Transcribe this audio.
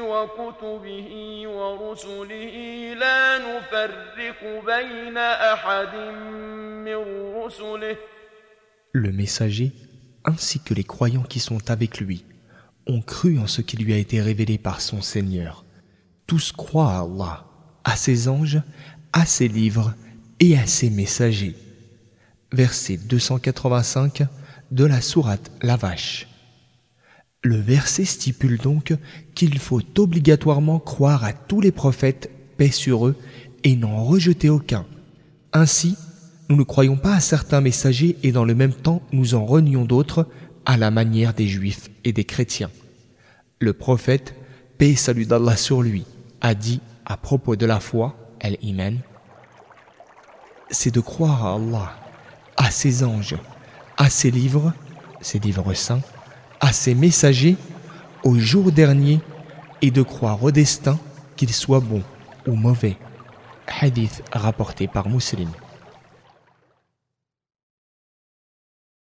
وكتبه ورسله لا نفرق بين أحد من رسله Le messager, ainsi que les croyants qui sont avec lui, ont cru en ce qui lui a été révélé par son Seigneur. Tous croient à Allah, à ses anges, à ses livres et à ses messagers. Verset 285 de la sourate La Vache. Le verset stipule donc qu'il faut obligatoirement croire à tous les prophètes, paix sur eux, et n'en rejeter aucun. Ainsi, nous ne croyons pas à certains messagers et dans le même temps nous en renions d'autres à la manière des juifs et des chrétiens. Le prophète, paix et salut d'Allah sur lui, a dit à propos de la foi, Al-Iman, c'est de croire à Allah, à ses anges, à ses livres, ses livres saints, à ses messagers, au jour dernier, et de croire au destin, qu'il soit bon ou mauvais. Hadith rapporté par Muslim.